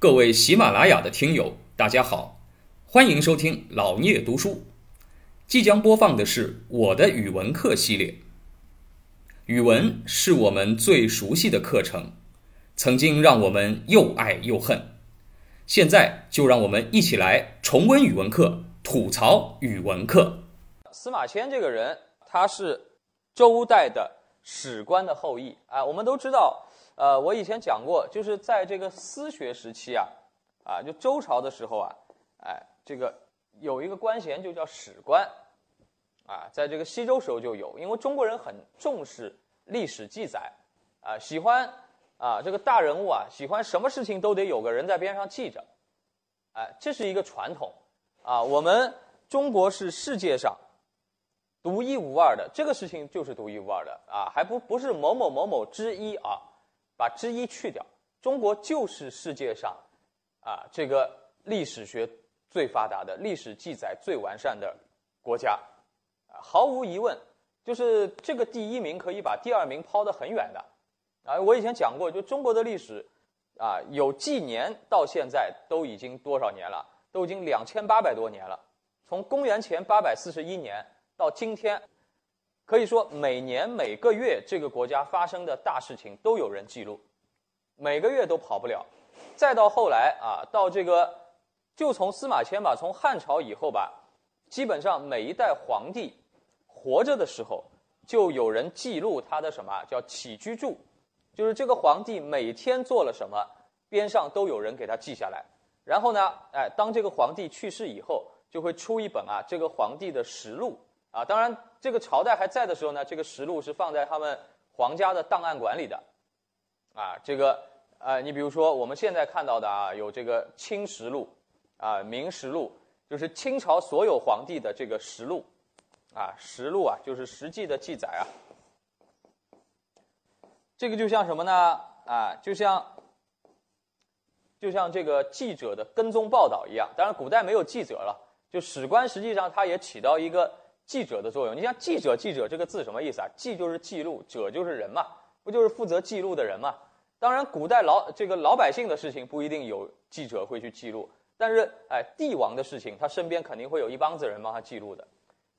各位喜马拉雅的听友，大家好，欢迎收听老聂读书。即将播放的是我的语文课系列。语文是我们最熟悉的课程，曾经让我们又爱又恨。现在就让我们一起来重温语文课，吐槽语文课。司马迁这个人，他是周代的史官的后裔啊。我们都知道，呃，我以前讲过，就是在这个私学时期啊，啊，就周朝的时候啊，哎，这个有一个官衔就叫史官。啊，在这个西周时候就有，因为中国人很重视历史记载，啊，喜欢啊这个大人物啊，喜欢什么事情都得有个人在边上记着，哎，这是一个传统，啊，我们中国是世界上独一无二的，这个事情就是独一无二的啊，还不不是某某某某之一啊，把之一去掉，中国就是世界上啊这个历史学最发达的、历史记载最完善的国家。毫无疑问，就是这个第一名可以把第二名抛得很远的，啊，我以前讲过，就中国的历史，啊，有纪年到现在都已经多少年了？都已经两千八百多年了。从公元前八百四十一年到今天，可以说每年每个月这个国家发生的大事情都有人记录，每个月都跑不了。再到后来啊，到这个，就从司马迁吧，从汉朝以后吧。基本上每一代皇帝活着的时候，就有人记录他的什么叫起居注，就是这个皇帝每天做了什么，边上都有人给他记下来。然后呢，哎，当这个皇帝去世以后，就会出一本啊这个皇帝的实录啊。当然，这个朝代还在的时候呢，这个实录是放在他们皇家的档案馆里的啊。这个呃，你比如说我们现在看到的啊，有这个《清实录》啊，《明实录》。就是清朝所有皇帝的这个实录，啊，实录啊，就是实际的记载啊。这个就像什么呢？啊，就像，就像这个记者的跟踪报道一样。当然，古代没有记者了，就史官实际上他也起到一个记者的作用。你像记者，记者这个字什么意思啊？记就是记录，者就是人嘛，不就是负责记录的人嘛？当然，古代老这个老百姓的事情不一定有记者会去记录。但是，哎，帝王的事情，他身边肯定会有一帮子人帮他记录的，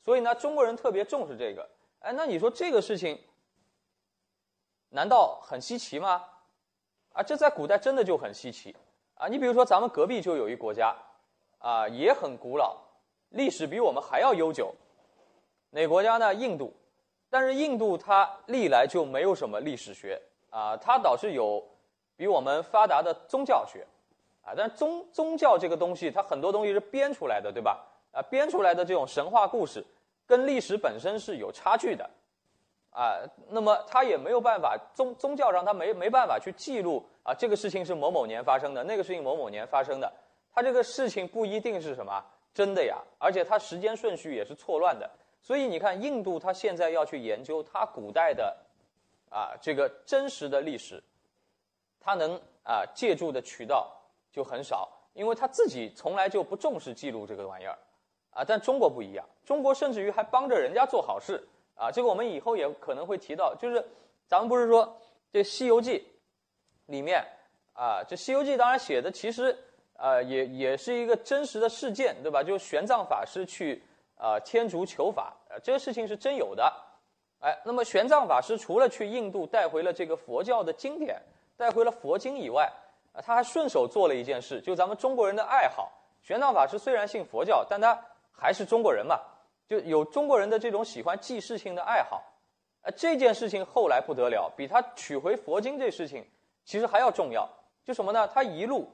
所以呢，中国人特别重视这个。哎，那你说这个事情，难道很稀奇吗？啊，这在古代真的就很稀奇啊！你比如说，咱们隔壁就有一国家，啊，也很古老，历史比我们还要悠久。哪国家呢？印度。但是印度它历来就没有什么历史学啊，它倒是有比我们发达的宗教学。啊，但宗宗教这个东西，它很多东西是编出来的，对吧？啊，编出来的这种神话故事，跟历史本身是有差距的，啊，那么它也没有办法，宗宗教上它没没办法去记录啊，这个事情是某某年发生的，那个事情某某年发生的，它这个事情不一定是什么真的呀，而且它时间顺序也是错乱的，所以你看，印度它现在要去研究它古代的，啊，这个真实的历史，它能啊借助的渠道。就很少，因为他自己从来就不重视记录这个玩意儿，啊，但中国不一样，中国甚至于还帮着人家做好事，啊，这个我们以后也可能会提到，就是咱们不是说这《西游记》里面啊，这《西游记》当然写的其实呃也也是一个真实的事件，对吧？就玄奘法师去啊天竺求法，呃这个事情是真有的，哎，那么玄奘法师除了去印度带回了这个佛教的经典，带回了佛经以外，啊，他还顺手做了一件事，就咱们中国人的爱好。玄奘法师虽然信佛教，但他还是中国人嘛，就有中国人的这种喜欢记事情的爱好。啊，这件事情后来不得了，比他取回佛经这事情其实还要重要。就什么呢？他一路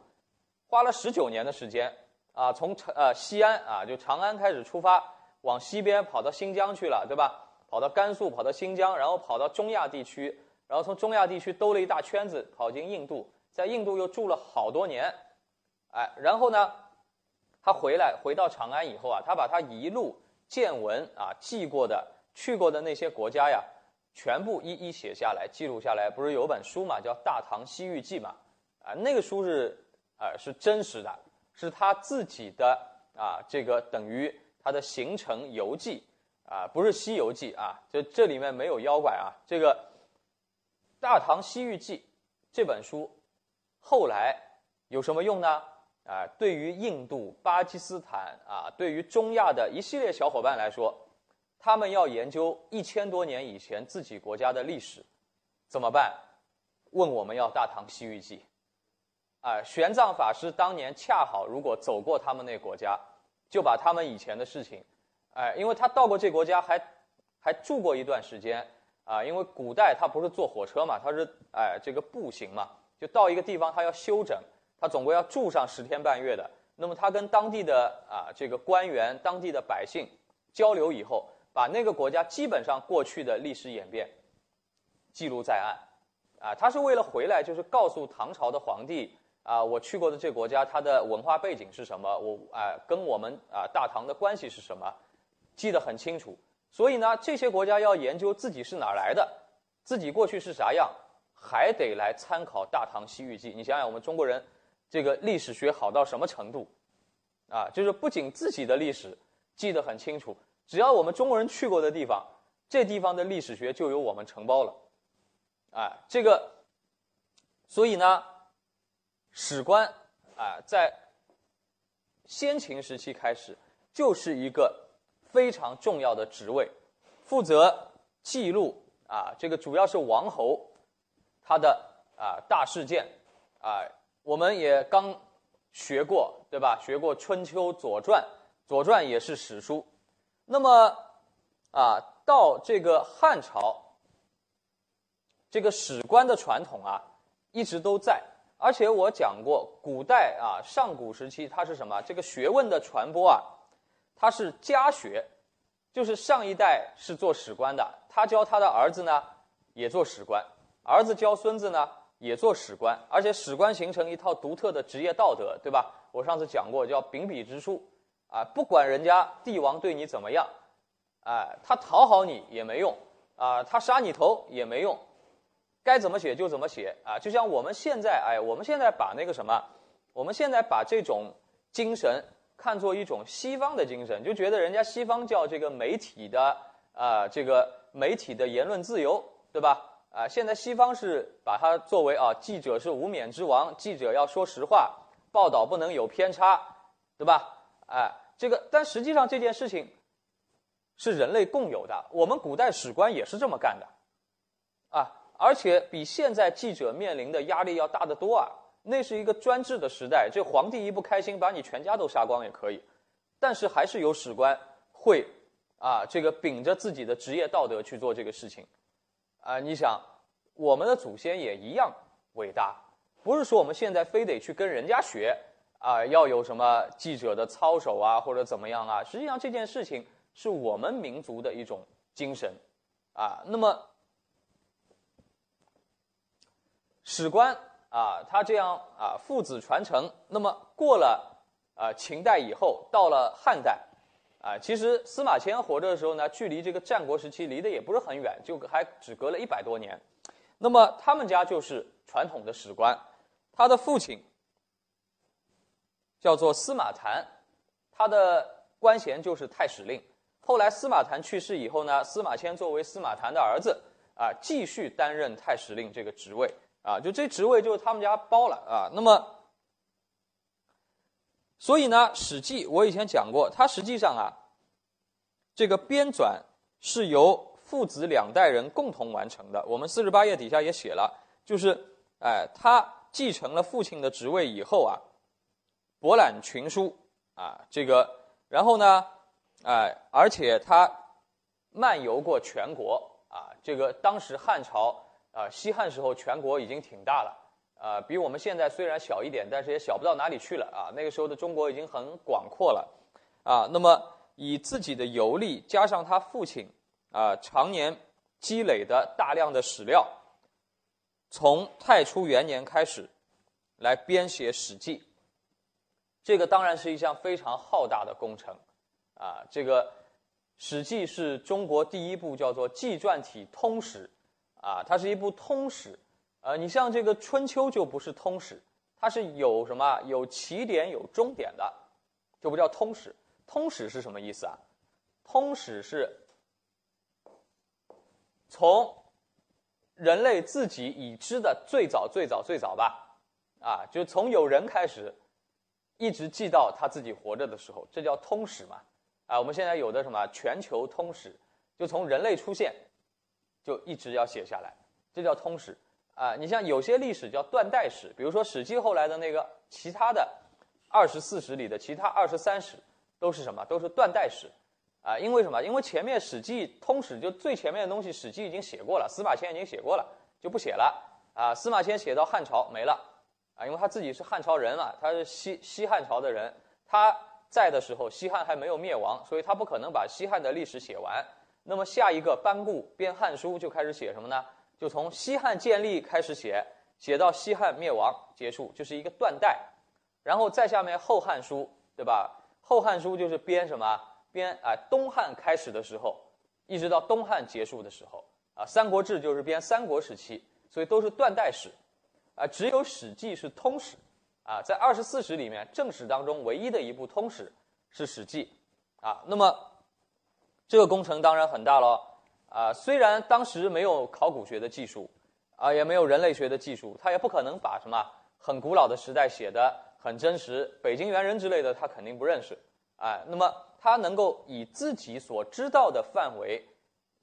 花了十九年的时间啊，从长呃西安啊，就长安开始出发，往西边跑到新疆去了，对吧？跑到甘肃，跑到新疆，然后跑到中亚地区，然后从中亚地区兜了一大圈子，跑进印度。在印度又住了好多年，哎，然后呢，他回来回到长安以后啊，他把他一路见闻啊记过的去过的那些国家呀，全部一一写下来记录下来。不是有本书嘛，叫《大唐西域记》嘛，啊，那个书是啊是真实的，是他自己的啊这个等于他的行程游记啊，不是《西游记》啊，这这里面没有妖怪啊。这个《大唐西域记》这本书。后来有什么用呢？啊，对于印度、巴基斯坦啊，对于中亚的一系列小伙伴来说，他们要研究一千多年以前自己国家的历史，怎么办？问我们要《大唐西域记》。啊，玄奘法师当年恰好如果走过他们那国家，就把他们以前的事情，哎，因为他到过这国家，还还住过一段时间啊。因为古代他不是坐火车嘛，他是哎这个步行嘛，就到一个地方他要休整，他总归要住上十天半月的。那么他跟当地的啊这个官员、当地的百姓交流以后，把那个国家基本上过去的历史演变记录在案，啊，他是为了回来就是告诉唐朝的皇帝。啊，我去过的这个国家，它的文化背景是什么？我啊，跟我们啊大唐的关系是什么？记得很清楚。所以呢，这些国家要研究自己是哪儿来的，自己过去是啥样，还得来参考《大唐西域记》。你想想，我们中国人这个历史学好到什么程度？啊，就是不仅自己的历史记得很清楚，只要我们中国人去过的地方，这地方的历史学就由我们承包了。啊，这个，所以呢。史官啊，在先秦时期开始就是一个非常重要的职位，负责记录啊，这个主要是王侯他的啊大事件啊，我们也刚学过对吧？学过《春秋》《左传》，《左传》也是史书。那么啊，到这个汉朝，这个史官的传统啊，一直都在。而且我讲过，古代啊，上古时期它是什么？这个学问的传播啊，它是家学，就是上一代是做史官的，他教他的儿子呢，也做史官，儿子教孙子呢，也做史官，而且史官形成一套独特的职业道德，对吧？我上次讲过，叫秉笔直书，啊，不管人家帝王对你怎么样，哎，他讨好你也没用，啊，他杀你头也没用。该怎么写就怎么写啊！就像我们现在，哎，我们现在把那个什么，我们现在把这种精神看作一种西方的精神，就觉得人家西方叫这个媒体的啊，这个媒体的言论自由，对吧？啊，现在西方是把它作为啊，记者是无冕之王，记者要说实话，报道不能有偏差，对吧？哎，这个，但实际上这件事情是人类共有的，我们古代史官也是这么干的，啊。而且比现在记者面临的压力要大得多啊！那是一个专制的时代，这皇帝一不开心，把你全家都杀光也可以。但是还是有史官会啊，这个秉着自己的职业道德去做这个事情。啊，你想，我们的祖先也一样伟大，不是说我们现在非得去跟人家学啊，要有什么记者的操守啊，或者怎么样啊？实际上这件事情是我们民族的一种精神啊。那么。史官啊，他这样啊，父子传承。那么过了啊秦代以后，到了汉代，啊，其实司马迁活着的时候呢，距离这个战国时期离得也不是很远，就还只隔了一百多年。那么他们家就是传统的史官，他的父亲叫做司马谈，他的官衔就是太史令。后来司马谈去世以后呢，司马迁作为司马谈的儿子啊，继续担任太史令这个职位。啊，就这职位就是他们家包了啊。那么，所以呢，《史记》我以前讲过，它实际上啊，这个编纂是由父子两代人共同完成的。我们四十八页底下也写了，就是哎，他继承了父亲的职位以后啊，博览群书啊，这个，然后呢，哎，而且他漫游过全国啊，这个当时汉朝。啊，西汉时候全国已经挺大了，啊，比我们现在虽然小一点，但是也小不到哪里去了啊。那个时候的中国已经很广阔了，啊，那么以自己的游历加上他父亲啊常年积累的大量的史料，从太初元年开始来编写《史记》，这个当然是一项非常浩大的工程，啊，这个《史记》是中国第一部叫做纪传体通史。啊，它是一部通史，呃，你像这个《春秋》就不是通史，它是有什么有起点有终点的，就不叫通史。通史是什么意思啊？通史是从人类自己已知的最早最早最早吧，啊，就从有人开始，一直记到他自己活着的时候，这叫通史嘛。啊，我们现在有的什么全球通史，就从人类出现，就一直要写下来，这叫通史。啊，你像有些历史叫断代史，比如说《史记》后来的那个其他的二十四史里的其他二十三史，都是什么？都是断代史。啊，因为什么？因为前面《史记》通史就最前面的东西，《史记》已经写过了，司马迁已经写过了，就不写了。啊，司马迁写到汉朝没了。啊，因为他自己是汉朝人嘛，他是西西汉朝的人，他在的时候西汉还没有灭亡，所以他不可能把西汉的历史写完。那么下一个班固编《汉书》就开始写什么呢？就从西汉建立开始写，写到西汉灭亡结束，就是一个断代。然后再下面《后汉书》，对吧？《后汉书》就是编什么？编啊，东汉开始的时候，一直到东汉结束的时候啊，《三国志》就是编三国时期，所以都是断代史，啊，只有《史记》是通史，啊，在二十四史里面，正史当中唯一的一部通史是《史记》，啊，那么这个工程当然很大了，啊，虽然当时没有考古学的技术，啊，也没有人类学的技术，他也不可能把什么很古老的时代写的很真实，北京猿人之类的他肯定不认识，哎，那么。他能够以自己所知道的范围，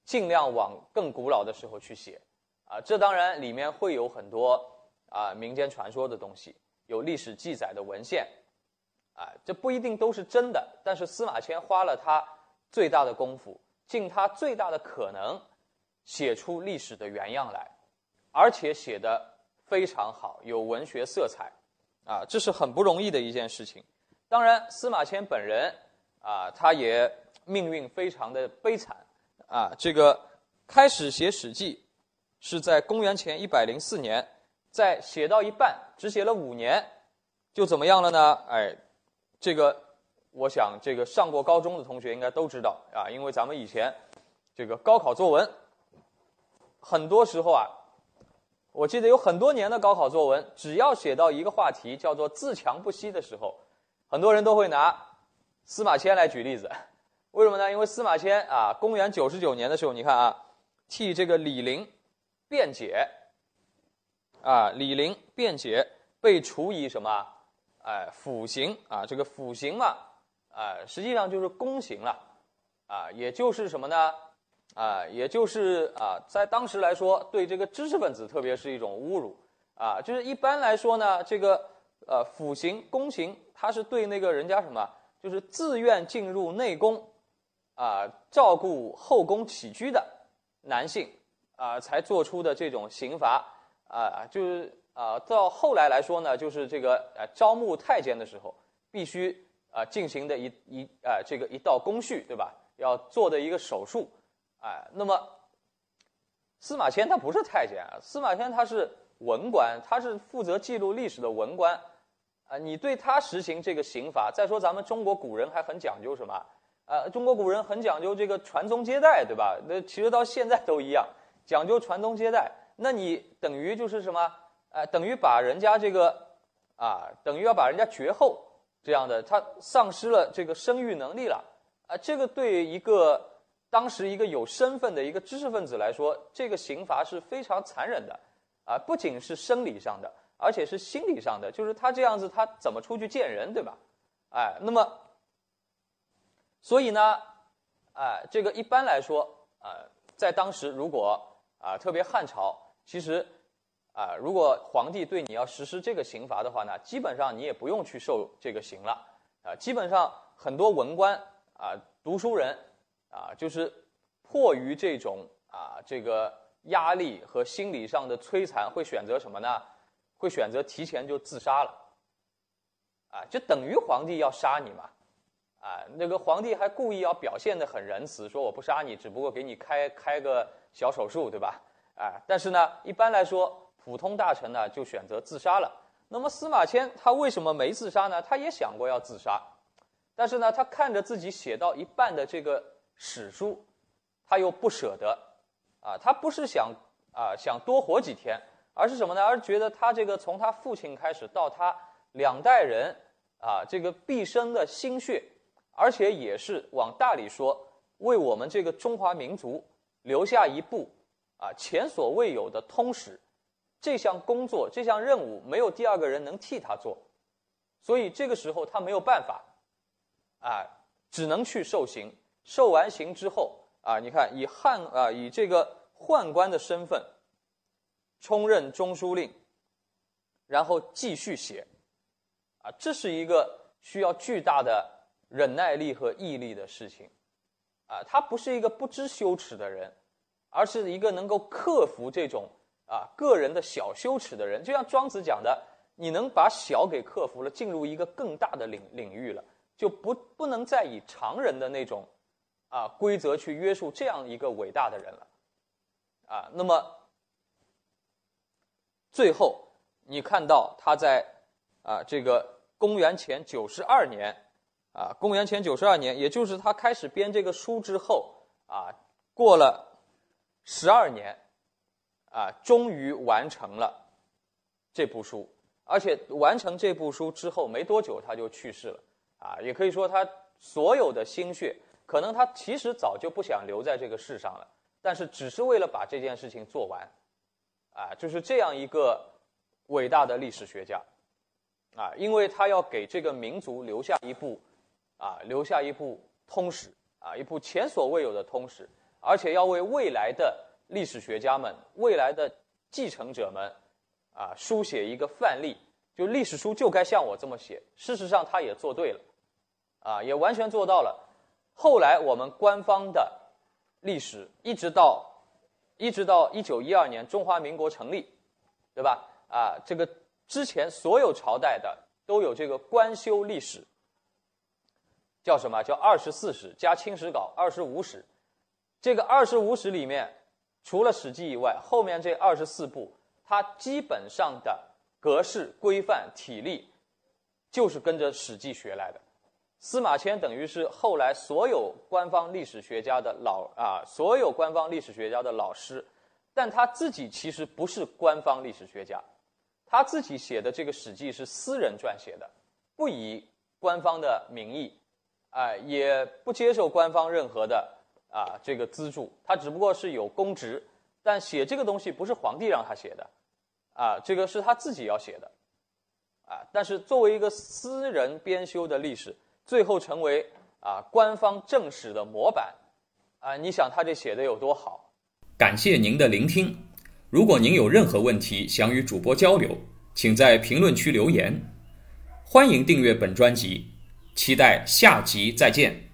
尽量往更古老的时候去写，啊，这当然里面会有很多啊民间传说的东西，有历史记载的文献，啊，这不一定都是真的。但是司马迁花了他最大的功夫，尽他最大的可能，写出历史的原样来，而且写的非常好，有文学色彩，啊，这是很不容易的一件事情。当然，司马迁本人。啊，他也命运非常的悲惨，啊，这个开始写《史记》是在公元前一百零四年，在写到一半，只写了五年，就怎么样了呢？哎，这个我想，这个上过高中的同学应该都知道啊，因为咱们以前这个高考作文，很多时候啊，我记得有很多年的高考作文，只要写到一个话题叫做“自强不息”的时候，很多人都会拿。司马迁来举例子，为什么呢？因为司马迁啊，公元九十九年的时候，你看啊，替这个李陵辩解，啊，李陵辩解被处以什么？哎，腐刑啊，这个腐刑嘛，啊，实际上就是宫刑了，啊，也就是什么呢？啊，也就是啊，在当时来说，对这个知识分子特别是一种侮辱，啊，就是一般来说呢，这个呃腐刑宫刑，它是对那个人家什么？就是自愿进入内宫，啊，照顾后宫起居的男性，啊，才做出的这种刑罚，啊，就是啊，到后来来说呢，就是这个呃，招募太监的时候，必须啊进行的一一啊这个一道工序，对吧？要做的一个手术，哎，那么司马迁他不是太监啊，司马迁他是文官，他是负责记录历史的文官。啊，你对他实行这个刑罚。再说咱们中国古人还很讲究什么？啊，中国古人很讲究这个传宗接代，对吧？那其实到现在都一样，讲究传宗接代。那你等于就是什么？哎，等于把人家这个啊，等于要把人家绝后，这样的，他丧失了这个生育能力了。啊，这个对一个当时一个有身份的一个知识分子来说，这个刑罚是非常残忍的。啊，不仅是生理上的。而且是心理上的，就是他这样子，他怎么出去见人，对吧？哎，那么，所以呢，哎，这个一般来说，啊，在当时，如果啊，特别汉朝，其实啊，如果皇帝对你要实施这个刑罚的话呢，基本上你也不用去受这个刑了，啊，基本上很多文官啊、读书人啊，就是迫于这种啊这个压力和心理上的摧残，会选择什么呢？会选择提前就自杀了，啊，就等于皇帝要杀你嘛，啊，那个皇帝还故意要表现的很仁慈，说我不杀你，只不过给你开开个小手术，对吧？啊，但是呢，一般来说，普通大臣呢就选择自杀了。那么司马迁他为什么没自杀呢？他也想过要自杀，但是呢，他看着自己写到一半的这个史书，他又不舍得，啊，他不是想啊想多活几天。而是什么呢？而觉得他这个从他父亲开始到他两代人啊，这个毕生的心血，而且也是往大里说，为我们这个中华民族留下一部啊前所未有的通史，这项工作、这项任务没有第二个人能替他做，所以这个时候他没有办法，啊，只能去受刑。受完刑之后，啊，你看以汉啊以这个宦官的身份充任中书令，然后继续写，啊，这是一个需要巨大的忍耐力和毅力的事情，啊，他不是一个不知羞耻的人，而是一个能够克服这种啊个人的小羞耻的人。就像庄子讲的，你能把小给克服了，进入一个更大的领领域了，就不不能再以常人的那种啊规则去约束这样一个伟大的人了，啊，那么最后。你看到他在啊，这个公元前九十二年，啊，公元前九十二年，也就是他开始编这个书之后，啊，过了十二年，啊，终于完成了这部书。而且完成这部书之后没多久，他就去世了。啊，也可以说他所有的心血，可能他其实早就不想留在这个世上了，但是只是为了把这件事情做完，啊，就是这样一个。伟大的历史学家，啊，因为他要给这个民族留下一部，啊，留下一部通史，啊，一部前所未有的通史，而且要为未来的历史学家们、未来的继承者们，啊，书写一个范例。就历史书就该像我这么写。事实上，他也做对了，啊，也完全做到了。后来我们官方的历史，一直到一直到一九一二年中华民国成立，对吧？啊，这个之前所有朝代的都有这个官修历史，叫什么叫二十四史加清史稿二十五史？这个二十五史里面，除了《史记》以外，后面这二十四部，它基本上的格式规范体例，就是跟着《史记》学来的。司马迁等于是后来所有官方历史学家的老啊，所有官方历史学家的老师，但他自己其实不是官方历史学家。他自己写的这个《史记》是私人撰写的，不以官方的名义，啊，也不接受官方任何的啊这个资助。他只不过是有公职，但写这个东西不是皇帝让他写的，啊，这个是他自己要写的，啊，但是作为一个私人编修的历史，最后成为啊官方正史的模板，啊，你想他这写的有多好？感谢您的聆听。如果您有任何问题想与主播交流，请在评论区留言。欢迎订阅本专辑，期待下集再见。